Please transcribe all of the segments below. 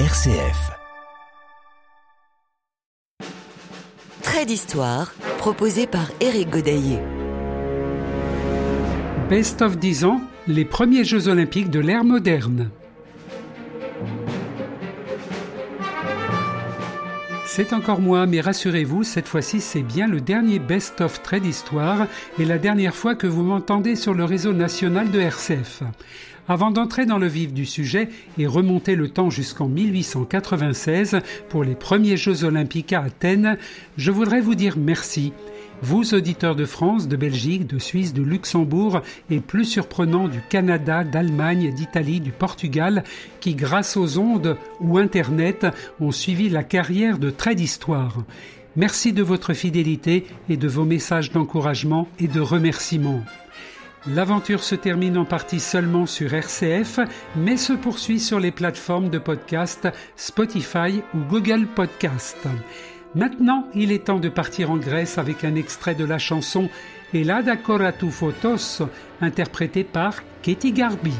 RCF. Trait d'histoire, proposé par Éric Godaillé. Best of 10 ans, les premiers Jeux olympiques de l'ère moderne. C'est encore moi, mais rassurez-vous, cette fois-ci c'est bien le dernier best-of trait d'histoire et la dernière fois que vous m'entendez sur le réseau national de RCF. Avant d'entrer dans le vif du sujet et remonter le temps jusqu'en 1896 pour les premiers Jeux olympiques à Athènes, je voudrais vous dire merci vous, auditeurs de France, de Belgique, de Suisse, de Luxembourg et plus surprenant du Canada, d'Allemagne, d'Italie, du Portugal, qui grâce aux ondes ou Internet ont suivi la carrière de Trait d'Histoire. Merci de votre fidélité et de vos messages d'encouragement et de remerciement. L'aventure se termine en partie seulement sur RCF, mais se poursuit sur les plateformes de podcast Spotify ou Google Podcast. Maintenant, il est temps de partir en Grèce avec un extrait de la chanson Elada Photos, interprétée par Katie Garby.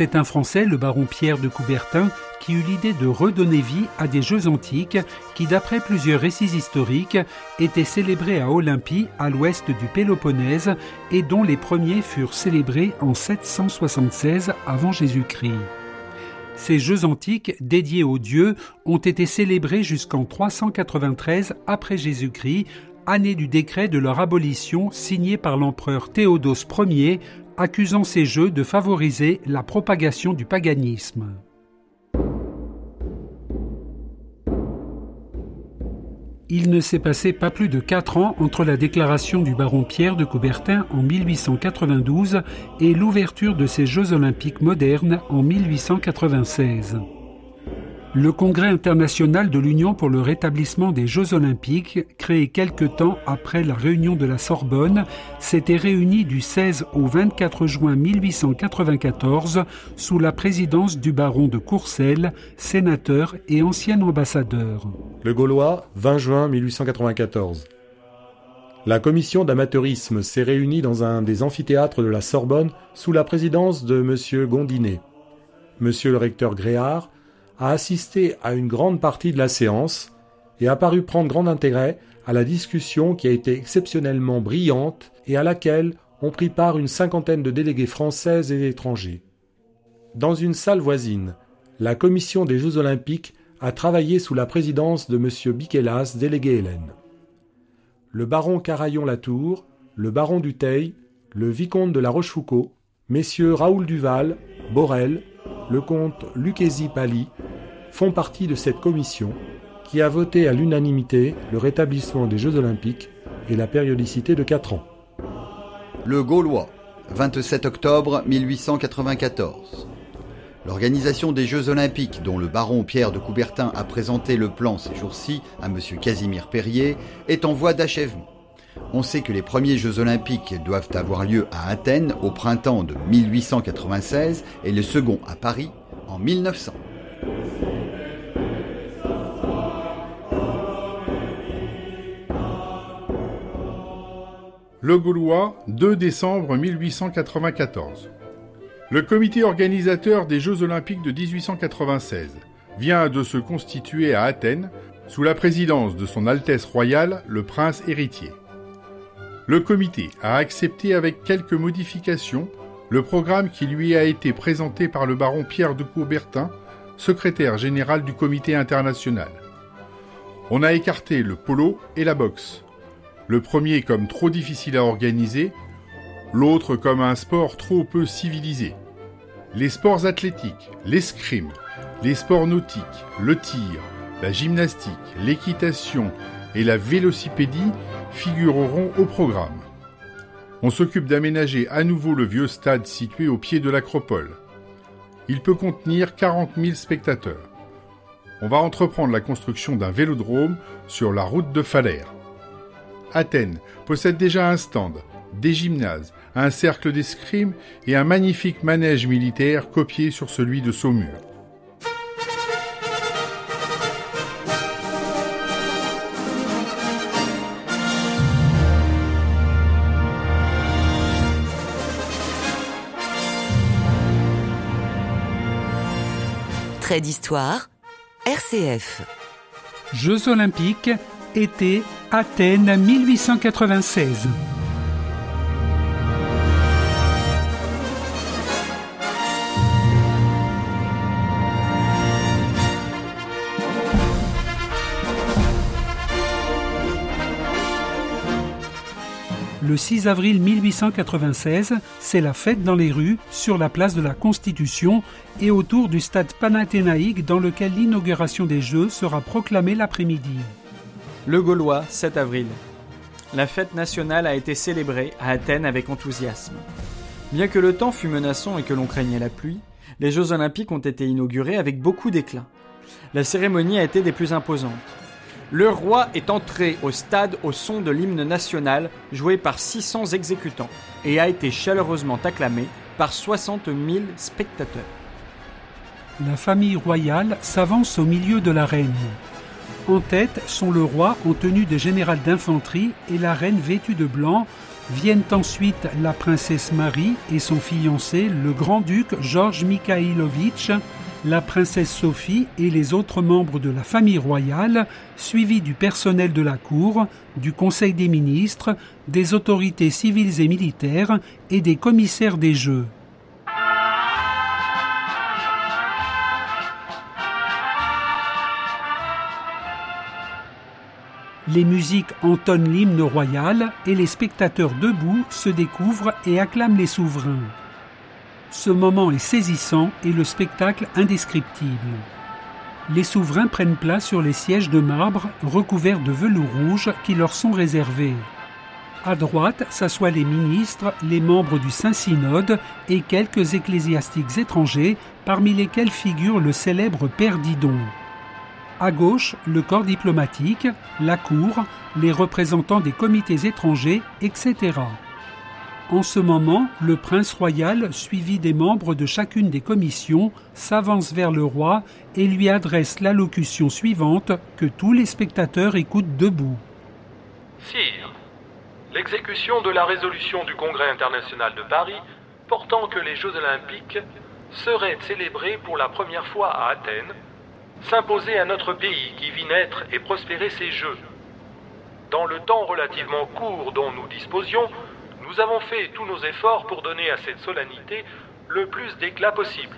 C'est un Français, le baron Pierre de Coubertin, qui eut l'idée de redonner vie à des Jeux antiques qui, d'après plusieurs récits historiques, étaient célébrés à Olympie, à l'ouest du Péloponnèse, et dont les premiers furent célébrés en 776 avant Jésus-Christ. Ces Jeux antiques dédiés aux dieux ont été célébrés jusqu'en 393 après Jésus-Christ, année du décret de leur abolition signé par l'empereur Théodose Ier accusant ces jeux de favoriser la propagation du paganisme. Il ne s'est passé pas plus de quatre ans entre la déclaration du baron Pierre de Coubertin en 1892 et l'ouverture de ces Jeux olympiques modernes en 1896. Le Congrès international de l'Union pour le rétablissement des Jeux olympiques, créé quelque temps après la réunion de la Sorbonne, s'était réuni du 16 au 24 juin 1894 sous la présidence du baron de Courcelles, sénateur et ancien ambassadeur. Le Gaulois, 20 juin 1894. La commission d'amateurisme s'est réunie dans un des amphithéâtres de la Sorbonne sous la présidence de M. Gondinet. M. le recteur Gréard a assisté à une grande partie de la séance et a paru prendre grand intérêt à la discussion qui a été exceptionnellement brillante et à laquelle ont pris part une cinquantaine de délégués français et étrangers. Dans une salle voisine, la commission des Jeux olympiques a travaillé sous la présidence de M. Biquelas, délégué Hélène. Le baron Carayon Latour, le baron Dutheil, le vicomte de la Rochefoucauld, Messieurs Raoul Duval, Borel, le comte Lucchesi Pali font partie de cette commission qui a voté à l'unanimité le rétablissement des Jeux olympiques et la périodicité de 4 ans. Le Gaulois, 27 octobre 1894. L'organisation des Jeux Olympiques, dont le baron Pierre de Coubertin a présenté le plan ces jours-ci à M. Casimir Perrier, est en voie d'achèvement. On sait que les premiers Jeux Olympiques doivent avoir lieu à Athènes au printemps de 1896 et le second à Paris en 1900. Le Gaulois, 2 décembre 1894. Le comité organisateur des Jeux olympiques de 1896 vient de se constituer à Athènes sous la présidence de son Altesse royale le prince héritier. Le comité a accepté avec quelques modifications le programme qui lui a été présenté par le baron Pierre de Coubertin, secrétaire général du comité international. On a écarté le polo et la boxe, le premier comme trop difficile à organiser, l'autre comme un sport trop peu civilisé. Les sports athlétiques, l'escrime, les sports nautiques, le tir, la gymnastique, l'équitation et la vélocipédie figureront au programme. On s'occupe d'aménager à nouveau le vieux stade situé au pied de l'acropole. Il peut contenir 40 000 spectateurs. On va entreprendre la construction d'un vélodrome sur la route de Falers. Athènes possède déjà un stand, des gymnases, un cercle d'escrime et un magnifique manège militaire copié sur celui de Saumur. D'histoire, RCF. Jeux olympiques été Athènes 1896. Le 6 avril 1896, c'est la fête dans les rues, sur la place de la Constitution et autour du stade panathénaïque dans lequel l'inauguration des Jeux sera proclamée l'après-midi. Le Gaulois, 7 avril. La fête nationale a été célébrée à Athènes avec enthousiasme. Bien que le temps fût menaçant et que l'on craignait la pluie, les Jeux olympiques ont été inaugurés avec beaucoup d'éclat. La cérémonie a été des plus imposantes. Le roi est entré au stade au son de l'hymne national joué par 600 exécutants et a été chaleureusement acclamé par 60 000 spectateurs. La famille royale s'avance au milieu de la reine. En tête sont le roi en tenue de général d'infanterie et la reine vêtue de blanc. Viennent ensuite la princesse Marie et son fiancé, le grand-duc Georges Mikhailovitch, la princesse Sophie et les autres membres de la famille royale, suivis du personnel de la cour, du Conseil des ministres, des autorités civiles et militaires et des commissaires des Jeux. Les musiques entonnent l'hymne royal et les spectateurs debout se découvrent et acclament les souverains. Ce moment est saisissant et le spectacle indescriptible. Les souverains prennent place sur les sièges de marbre recouverts de velours rouge qui leur sont réservés. À droite s'assoient les ministres, les membres du Saint-Synode et quelques ecclésiastiques étrangers, parmi lesquels figure le célèbre Père Didon. À gauche, le corps diplomatique, la cour, les représentants des comités étrangers, etc. En ce moment, le prince royal, suivi des membres de chacune des commissions, s'avance vers le roi et lui adresse l'allocution suivante que tous les spectateurs écoutent debout. Sire, l'exécution de la résolution du Congrès international de Paris portant que les Jeux olympiques seraient célébrés pour la première fois à Athènes s'imposer à notre pays qui vit naître et prospérer ses jeux. Dans le temps relativement court dont nous disposions, nous avons fait tous nos efforts pour donner à cette solennité le plus d'éclat possible.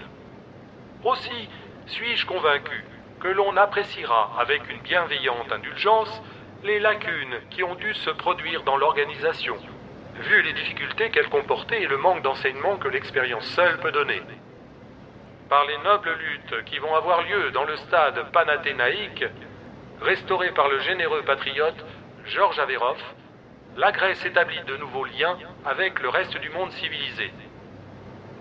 Aussi suis-je convaincu que l'on appréciera avec une bienveillante indulgence les lacunes qui ont dû se produire dans l'organisation, vu les difficultés qu'elle comportait et le manque d'enseignement que l'expérience seule peut donner. Par les nobles luttes qui vont avoir lieu dans le stade panathénaïque, restauré par le généreux patriote Georges Averov, la Grèce établit de nouveaux liens avec le reste du monde civilisé.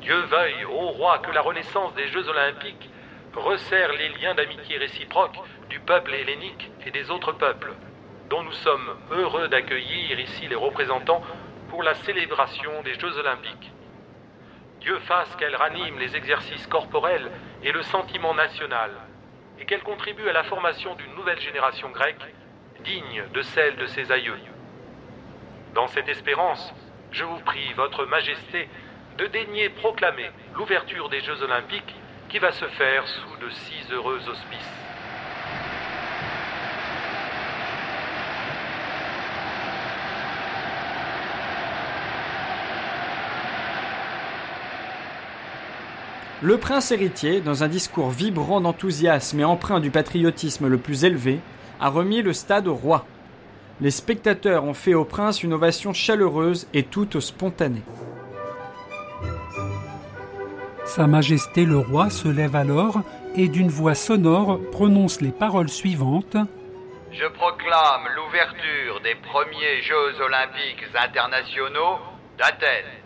Dieu veuille, ô roi, que la renaissance des Jeux olympiques resserre les liens d'amitié réciproque du peuple hellénique et des autres peuples, dont nous sommes heureux d'accueillir ici les représentants pour la célébration des Jeux olympiques. Dieu fasse qu'elle ranime les exercices corporels et le sentiment national, et qu'elle contribue à la formation d'une nouvelle génération grecque digne de celle de ses aïeux. Dans cette espérance, je vous prie, Votre Majesté, de daigner proclamer l'ouverture des Jeux olympiques qui va se faire sous de si heureux auspices. Le prince héritier, dans un discours vibrant d'enthousiasme et empreint du patriotisme le plus élevé, a remis le stade au roi. Les spectateurs ont fait au prince une ovation chaleureuse et toute spontanée. Sa Majesté le roi se lève alors et d'une voix sonore prononce les paroles suivantes. Je proclame l'ouverture des premiers Jeux olympiques internationaux d'Athènes.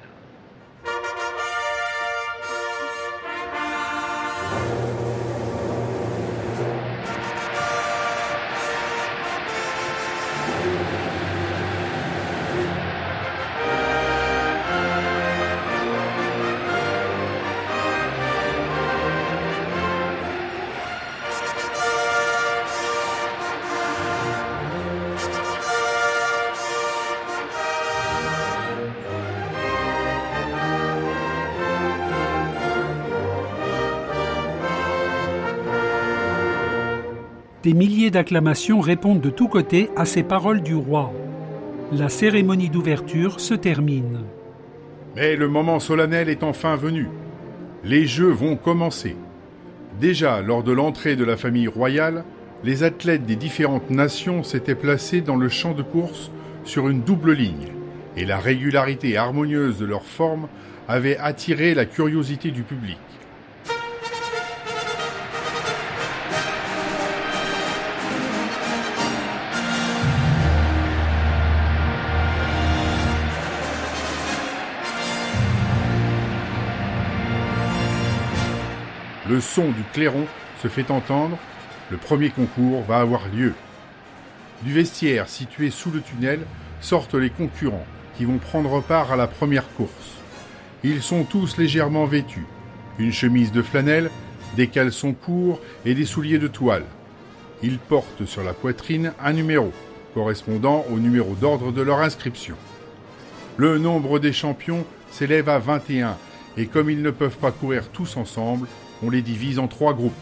Des milliers d'acclamations répondent de tous côtés à ces paroles du roi. La cérémonie d'ouverture se termine. Mais le moment solennel est enfin venu. Les Jeux vont commencer. Déjà, lors de l'entrée de la famille royale, les athlètes des différentes nations s'étaient placés dans le champ de course sur une double ligne, et la régularité harmonieuse de leur forme avait attiré la curiosité du public. Le son du clairon se fait entendre, le premier concours va avoir lieu. Du vestiaire situé sous le tunnel sortent les concurrents qui vont prendre part à la première course. Ils sont tous légèrement vêtus, une chemise de flanelle, des caleçons courts et des souliers de toile. Ils portent sur la poitrine un numéro, correspondant au numéro d'ordre de leur inscription. Le nombre des champions s'élève à 21, et comme ils ne peuvent pas courir tous ensemble, on les divise en trois groupes.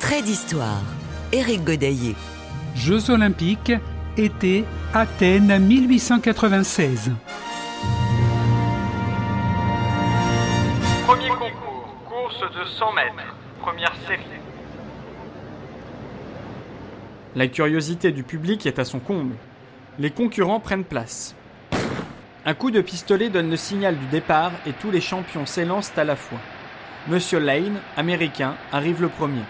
Trait d'histoire. Éric Godaillé. Jeux olympiques, été, Athènes 1896. Premier concours, course de 100 mètres, première série. La curiosité du public est à son comble. Les concurrents prennent place. Un coup de pistolet donne le signal du départ et tous les champions s'élancent à la fois. Monsieur Lane, américain, arrive le premier.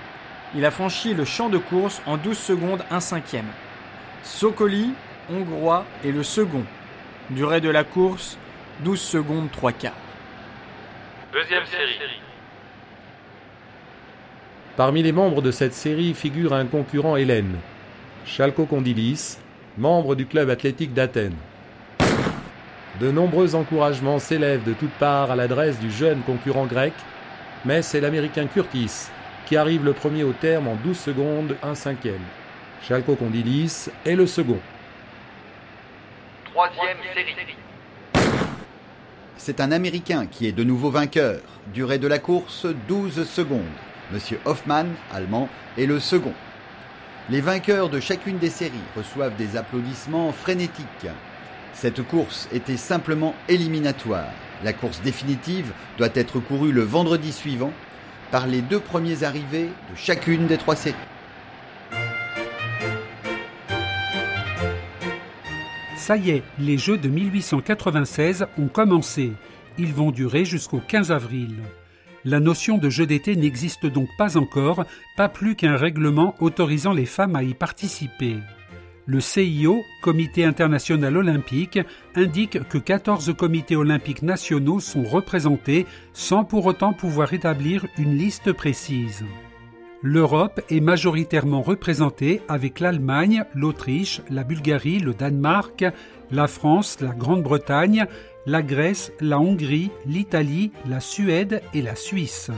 Il a franchi le champ de course en 12 secondes 1 cinquième. Sokoli, hongrois, est le second. Durée de la course, 12 secondes 3 quarts. Deuxième série. Parmi les membres de cette série figure un concurrent Hélène, Chalco Kondilis, membre du club athlétique d'Athènes. De nombreux encouragements s'élèvent de toutes parts à l'adresse du jeune concurrent grec, mais c'est l'Américain Curtis qui arrive le premier au terme en 12 secondes 1 cinquième. Chalco Kondilis est le second. Troisième série. C'est un Américain qui est de nouveau vainqueur. Durée de la course 12 secondes. Monsieur Hoffman, allemand, est le second. Les vainqueurs de chacune des séries reçoivent des applaudissements frénétiques. Cette course était simplement éliminatoire. La course définitive doit être courue le vendredi suivant par les deux premiers arrivés de chacune des trois séries. Ça y est, les Jeux de 1896 ont commencé. Ils vont durer jusqu'au 15 avril. La notion de jeu d'été n'existe donc pas encore, pas plus qu'un règlement autorisant les femmes à y participer. Le CIO, Comité international olympique, indique que 14 comités olympiques nationaux sont représentés sans pour autant pouvoir établir une liste précise. L'Europe est majoritairement représentée avec l'Allemagne, l'Autriche, la Bulgarie, le Danemark, la France, la Grande-Bretagne, la Grèce, la Hongrie, l'Italie, la Suède et la Suisse.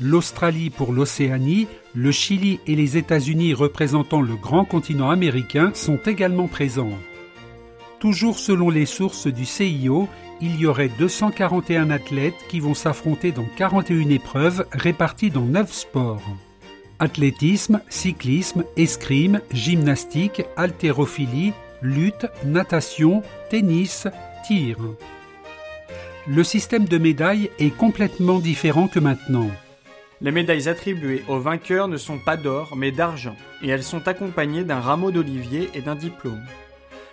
L'Australie pour l'Océanie, le Chili et les États-Unis représentant le grand continent américain sont également présents. Toujours selon les sources du CIO, il y aurait 241 athlètes qui vont s'affronter dans 41 épreuves réparties dans 9 sports. Athlétisme, cyclisme, escrime, gymnastique, haltérophilie, lutte, natation, tennis, tir. Le système de médailles est complètement différent que maintenant. Les médailles attribuées aux vainqueurs ne sont pas d'or, mais d'argent, et elles sont accompagnées d'un rameau d'olivier et d'un diplôme.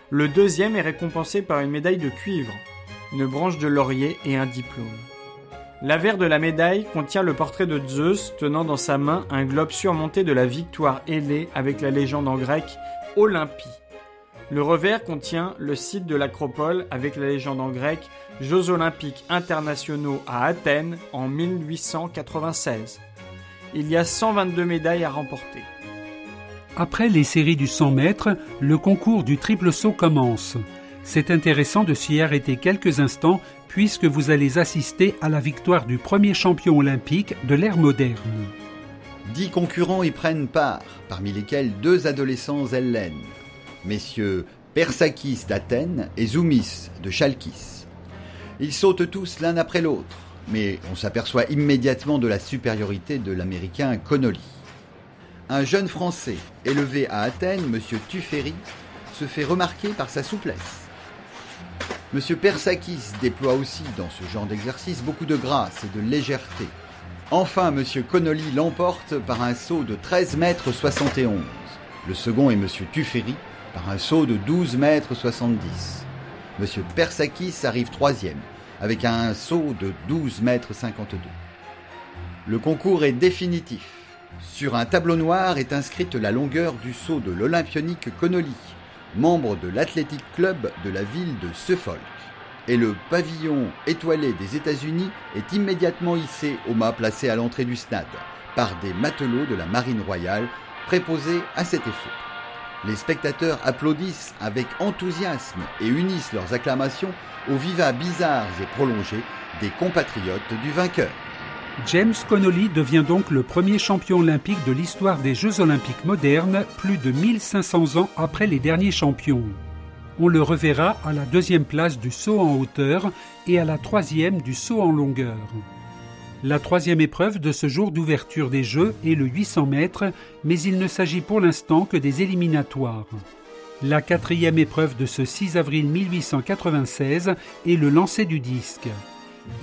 Le deuxième est récompensé par une médaille de cuivre, une branche de laurier et un diplôme. L'avers de la médaille contient le portrait de Zeus tenant dans sa main un globe surmonté de la victoire ailée avec la légende en grec Olympie. Le revers contient le site de l'acropole avec la légende en grec Jeux olympiques internationaux à Athènes en 1896. Il y a 122 médailles à remporter. Après les séries du 100 mètres, le concours du triple saut commence. C'est intéressant de s'y arrêter quelques instants puisque vous allez assister à la victoire du premier champion olympique de l'ère moderne. Dix concurrents y prennent part, parmi lesquels deux adolescents hellènes, messieurs Persakis d'Athènes et Zoumis de Chalkis. Ils sautent tous l'un après l'autre, mais on s'aperçoit immédiatement de la supériorité de l'américain Connolly. Un jeune Français, élevé à Athènes, M. Tuferi, se fait remarquer par sa souplesse. M. Persakis déploie aussi dans ce genre d'exercice beaucoup de grâce et de légèreté. Enfin, M. Connolly l'emporte par un saut de 13 mètres 71. Le second est M. Tuferi par un saut de 12 mètres 70. Monsieur Persakis arrive troisième, avec un saut de 12 mètres 52. Le concours est définitif. Sur un tableau noir est inscrite la longueur du saut de l'Olympionique Connolly, membre de l'Athletic Club de la ville de Suffolk. Et le pavillon étoilé des États-Unis est immédiatement hissé au mât placé à l'entrée du stade par des matelots de la Marine royale préposés à cet effet. Les spectateurs applaudissent avec enthousiasme et unissent leurs acclamations aux vivats bizarres et prolongés des compatriotes du vainqueur. James Connolly devient donc le premier champion olympique de l'histoire des Jeux olympiques modernes, plus de 1500 ans après les derniers champions. On le reverra à la deuxième place du saut en hauteur et à la troisième du saut en longueur. La troisième épreuve de ce jour d'ouverture des Jeux est le 800 mètres, mais il ne s'agit pour l'instant que des éliminatoires. La quatrième épreuve de ce 6 avril 1896 est le lancer du disque.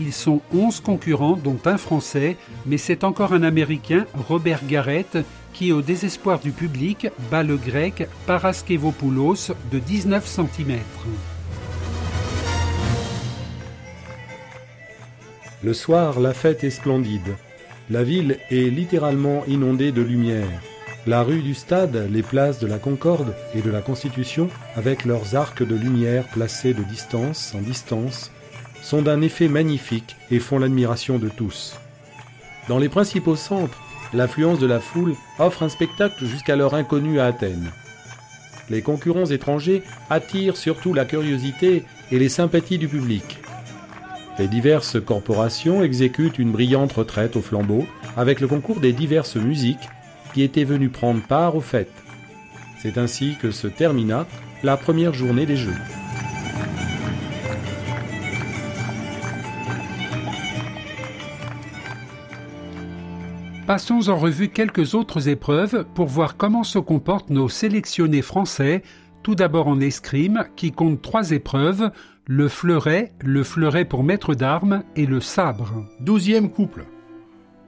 Ils sont 11 concurrents, dont un Français, mais c'est encore un Américain, Robert Garrett, qui, au désespoir du public, bat le grec Paraskevopoulos de 19 cm. Le soir, la fête est splendide. La ville est littéralement inondée de lumière. La rue du Stade, les places de la Concorde et de la Constitution, avec leurs arcs de lumière placés de distance en distance, sont d'un effet magnifique et font l'admiration de tous. Dans les principaux centres, l'affluence de la foule offre un spectacle jusqu'alors inconnu à Athènes. Les concurrents étrangers attirent surtout la curiosité et les sympathies du public. Les diverses corporations exécutent une brillante retraite au flambeau avec le concours des diverses musiques qui étaient venues prendre part aux fêtes. C'est ainsi que se termina la première journée des Jeux. Passons en revue quelques autres épreuves pour voir comment se comportent nos sélectionnés français, tout d'abord en escrime qui compte trois épreuves, le fleuret, le fleuret pour maître d'armes et le sabre. Douzième couple.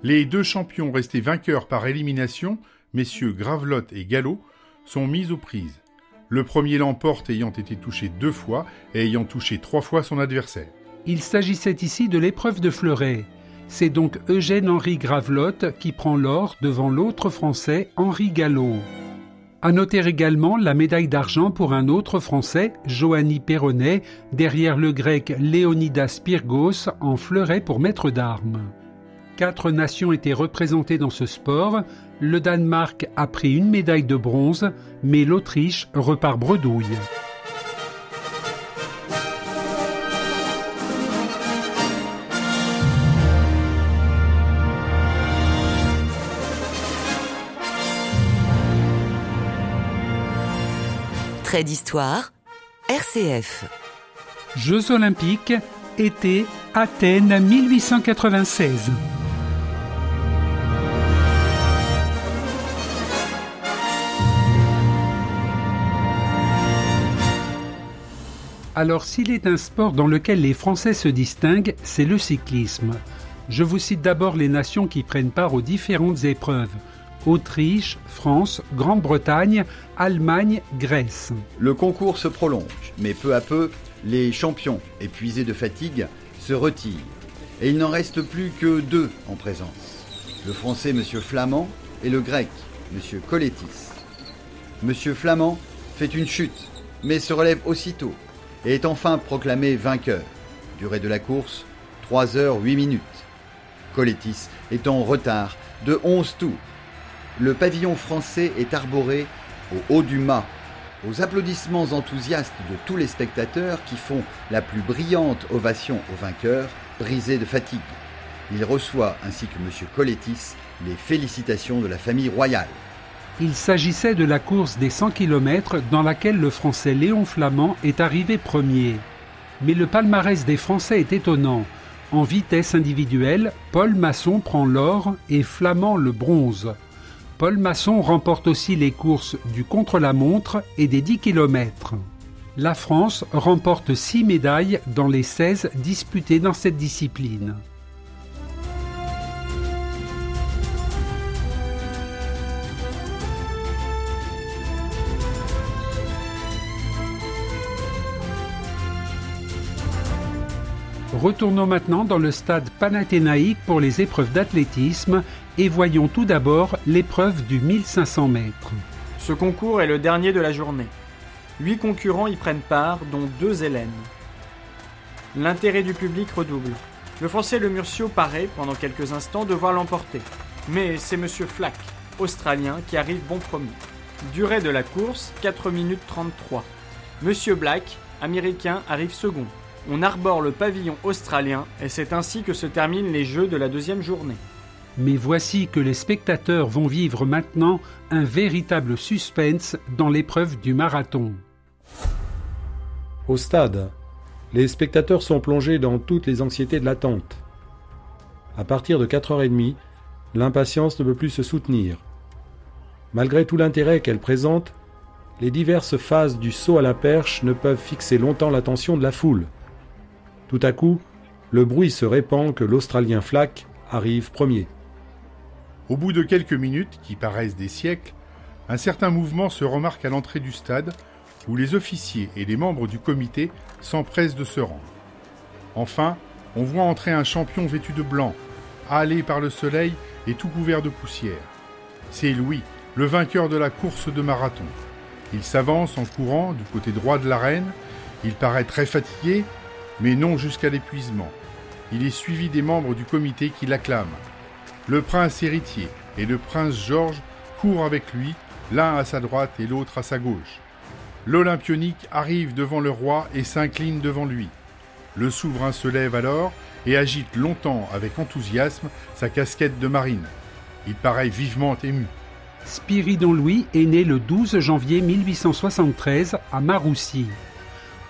Les deux champions restés vainqueurs par élimination, messieurs Gravelotte et Gallo, sont mis aux prises. le premier l'emporte ayant été touché deux fois et ayant touché trois fois son adversaire. Il s'agissait ici de l'épreuve de fleuret. C'est donc Eugène-Henri Gravelotte qui prend l'or devant l'autre Français, Henri Gallo. À noter également la médaille d'argent pour un autre Français, Joanny Perronnet, derrière le grec Léonidas Pyrgos en fleuret pour maître d'armes. Quatre nations étaient représentées dans ce sport. Le Danemark a pris une médaille de bronze, mais l'Autriche repart bredouille. D'histoire, RCF. Jeux olympiques, été, Athènes 1896. Alors s'il est un sport dans lequel les Français se distinguent, c'est le cyclisme. Je vous cite d'abord les nations qui prennent part aux différentes épreuves. Autriche, France, Grande-Bretagne, Allemagne, Grèce. Le concours se prolonge, mais peu à peu, les champions, épuisés de fatigue, se retirent. Et il n'en reste plus que deux en présence. Le français M. Flamand et le grec M. Coletis. M. Flamand fait une chute, mais se relève aussitôt et est enfin proclamé vainqueur. Durée de la course, 3 heures 8 minutes. Coletis est en retard de 11 tours. Le pavillon français est arboré au haut du mât, aux applaudissements enthousiastes de tous les spectateurs qui font la plus brillante ovation au vainqueur, brisé de fatigue. Il reçoit, ainsi que M. Coletis, les félicitations de la famille royale. Il s'agissait de la course des 100 km dans laquelle le Français Léon Flamand est arrivé premier. Mais le palmarès des Français est étonnant. En vitesse individuelle, Paul Masson prend l'or et Flamand le bronze. Paul Masson remporte aussi les courses du contre-la-montre et des 10 km. La France remporte 6 médailles dans les 16 disputées dans cette discipline. Retournons maintenant dans le stade panathénaïque pour les épreuves d'athlétisme et voyons tout d'abord l'épreuve du 1500 mètres. Ce concours est le dernier de la journée. Huit concurrents y prennent part, dont deux Hélènes. L'intérêt du public redouble. Le français Le Murcio paraît, pendant quelques instants, devoir l'emporter. Mais c'est Monsieur Flack, australien, qui arrive bon premier. Durée de la course, 4 minutes 33. Monsieur Black, américain, arrive second. On arbore le pavillon australien et c'est ainsi que se terminent les Jeux de la deuxième journée. Mais voici que les spectateurs vont vivre maintenant un véritable suspense dans l'épreuve du marathon. Au stade, les spectateurs sont plongés dans toutes les anxiétés de l'attente. À partir de 4h30, l'impatience ne peut plus se soutenir. Malgré tout l'intérêt qu'elle présente, les diverses phases du saut à la perche ne peuvent fixer longtemps l'attention de la foule. Tout à coup, le bruit se répand que l'Australien Flack arrive premier. Au bout de quelques minutes, qui paraissent des siècles, un certain mouvement se remarque à l'entrée du stade, où les officiers et les membres du comité s'empressent de se rendre. Enfin, on voit entrer un champion vêtu de blanc, hâlé par le soleil et tout couvert de poussière. C'est Louis, le vainqueur de la course de marathon. Il s'avance en courant du côté droit de l'arène. Il paraît très fatigué, mais non jusqu'à l'épuisement. Il est suivi des membres du comité qui l'acclament. Le prince héritier et le prince Georges courent avec lui, l'un à sa droite et l'autre à sa gauche. L'Olympionique arrive devant le roi et s'incline devant lui. Le souverain se lève alors et agite longtemps avec enthousiasme sa casquette de marine. Il paraît vivement ému. Spiridon Louis est né le 12 janvier 1873 à Maroussi.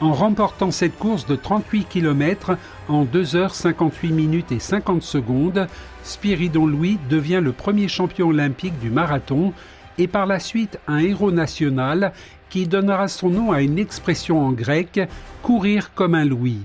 En remportant cette course de 38 km en 2h58 minutes et 50 secondes, Spiridon Louis devient le premier champion olympique du marathon et par la suite un héros national qui donnera son nom à une expression en grec courir comme un Louis.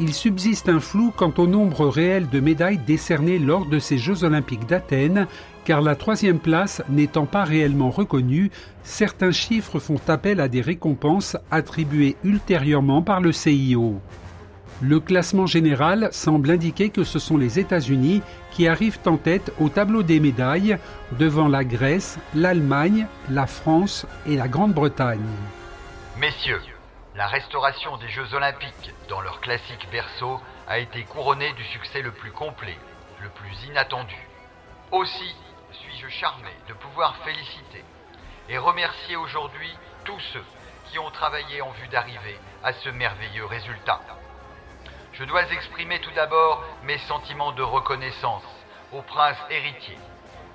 Il subsiste un flou quant au nombre réel de médailles décernées lors de ces Jeux olympiques d'Athènes, car la troisième place n'étant pas réellement reconnue, certains chiffres font appel à des récompenses attribuées ultérieurement par le CIO. Le classement général semble indiquer que ce sont les États-Unis qui arrivent en tête au tableau des médailles devant la Grèce, l'Allemagne, la France et la Grande-Bretagne. Messieurs, la restauration des Jeux olympiques dans leur classique berceau a été couronnée du succès le plus complet, le plus inattendu. Aussi suis-je charmé de pouvoir féliciter et remercier aujourd'hui tous ceux qui ont travaillé en vue d'arriver à ce merveilleux résultat. Je dois exprimer tout d'abord mes sentiments de reconnaissance au prince héritier,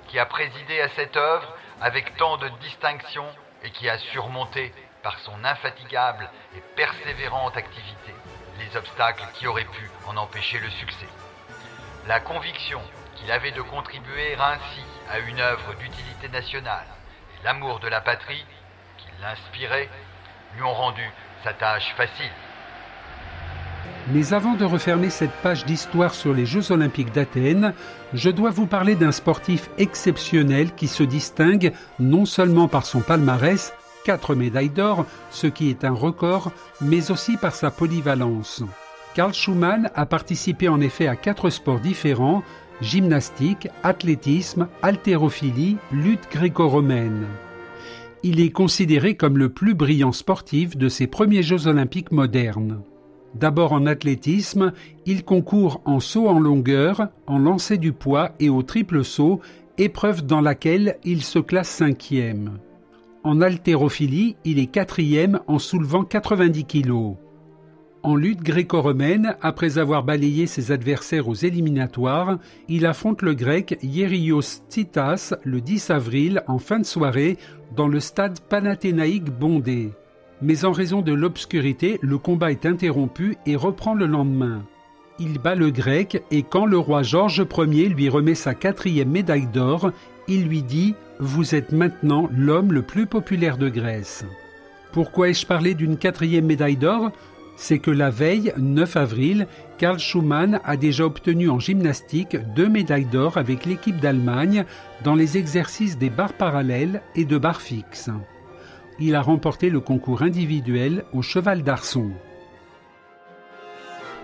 qui a présidé à cette œuvre avec tant de distinction et qui a surmonté, par son infatigable et persévérante activité, les obstacles qui auraient pu en empêcher le succès. La conviction qu'il avait de contribuer ainsi à une œuvre d'utilité nationale et l'amour de la patrie qui l'inspirait lui ont rendu sa tâche facile. Mais avant de refermer cette page d'histoire sur les Jeux olympiques d'Athènes, je dois vous parler d'un sportif exceptionnel qui se distingue non seulement par son palmarès, 4 médailles d'or, ce qui est un record, mais aussi par sa polyvalence. Karl Schumann a participé en effet à quatre sports différents, gymnastique, athlétisme, haltérophilie, lutte gréco-romaine. Il est considéré comme le plus brillant sportif de ces premiers Jeux olympiques modernes. D'abord en athlétisme, il concourt en saut en longueur, en lancer du poids et au triple saut, épreuve dans laquelle il se classe cinquième. En haltérophilie, il est quatrième en soulevant 90 kg. En lutte gréco-romaine, après avoir balayé ses adversaires aux éliminatoires, il affronte le grec Yerios Tsitas le 10 avril en fin de soirée dans le stade panathénaïque bondé mais en raison de l'obscurité, le combat est interrompu et reprend le lendemain. Il bat le grec et quand le roi Georges Ier lui remet sa quatrième médaille d'or, il lui dit ⁇ Vous êtes maintenant l'homme le plus populaire de Grèce ⁇ Pourquoi ai-je parlé d'une quatrième médaille d'or? C'est que la veille, 9 avril, Karl Schumann a déjà obtenu en gymnastique deux médailles d'or avec l'équipe d'Allemagne dans les exercices des barres parallèles et de barres fixes. Il a remporté le concours individuel au cheval d'arçon.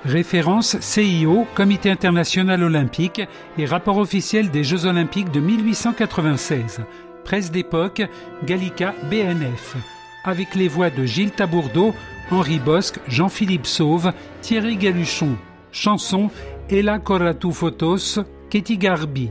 Référence CIO, Comité international olympique et rapport officiel des Jeux olympiques de 1896. Presse d'époque, Gallica BNF. Avec les voix de Gilles Tabourdeau, Henri Bosque, Jean-Philippe Sauve, Thierry Galuchon. Chanson Ella Coratu Photos, Ketty Garbi.